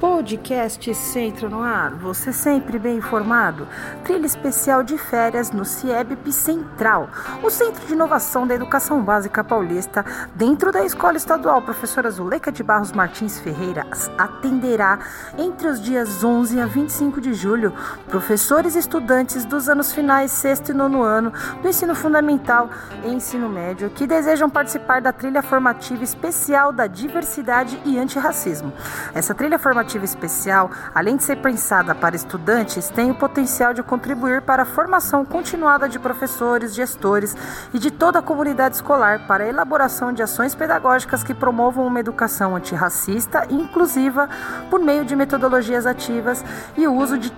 Podcast Centro no Ar, você sempre bem informado. Trilha especial de férias no CIEBP Central, o Centro de Inovação da Educação Básica Paulista, dentro da Escola Estadual Professora Zuleika de Barros Martins Ferreira, atenderá entre os dias 11 a 25 de julho professores e estudantes dos anos finais, sexto e nono ano do ensino fundamental e ensino médio que desejam participar da trilha formativa especial da diversidade e antirracismo. Essa trilha formativa especial, além de ser pensada para estudantes, tem o potencial de contribuir para a formação continuada de professores, gestores e de toda a comunidade escolar para a elaboração de ações pedagógicas que promovam uma educação antirracista e inclusiva por meio de metodologias ativas e o uso de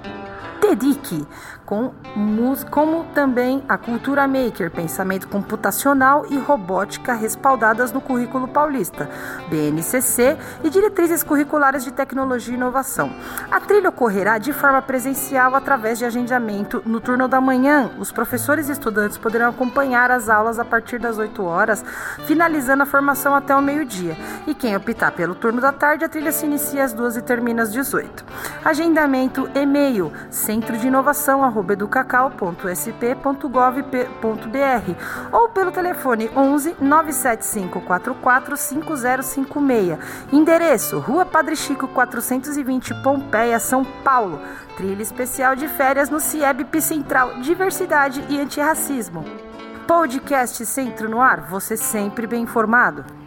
TEDIC, com, como também a cultura maker, pensamento computacional e robótica respaldadas no currículo paulista, BNCC e diretrizes curriculares de tecnologia e inovação. A trilha ocorrerá de forma presencial através de agendamento no turno da manhã. Os professores e estudantes poderão acompanhar as aulas a partir das 8 horas, finalizando a formação até o meio-dia. E quem optar pelo turno da tarde, a trilha se inicia às 2 e termina às 18. Agendamento e-mail centro de inovação educacau.sp.gov.br ou pelo telefone 11 975 44 5056. Endereço: Rua Padre Chico 420, Pompeia, São Paulo. Trilha especial de férias no CIEBP Central Diversidade e Antirracismo. Podcast Centro no Ar, você sempre bem informado.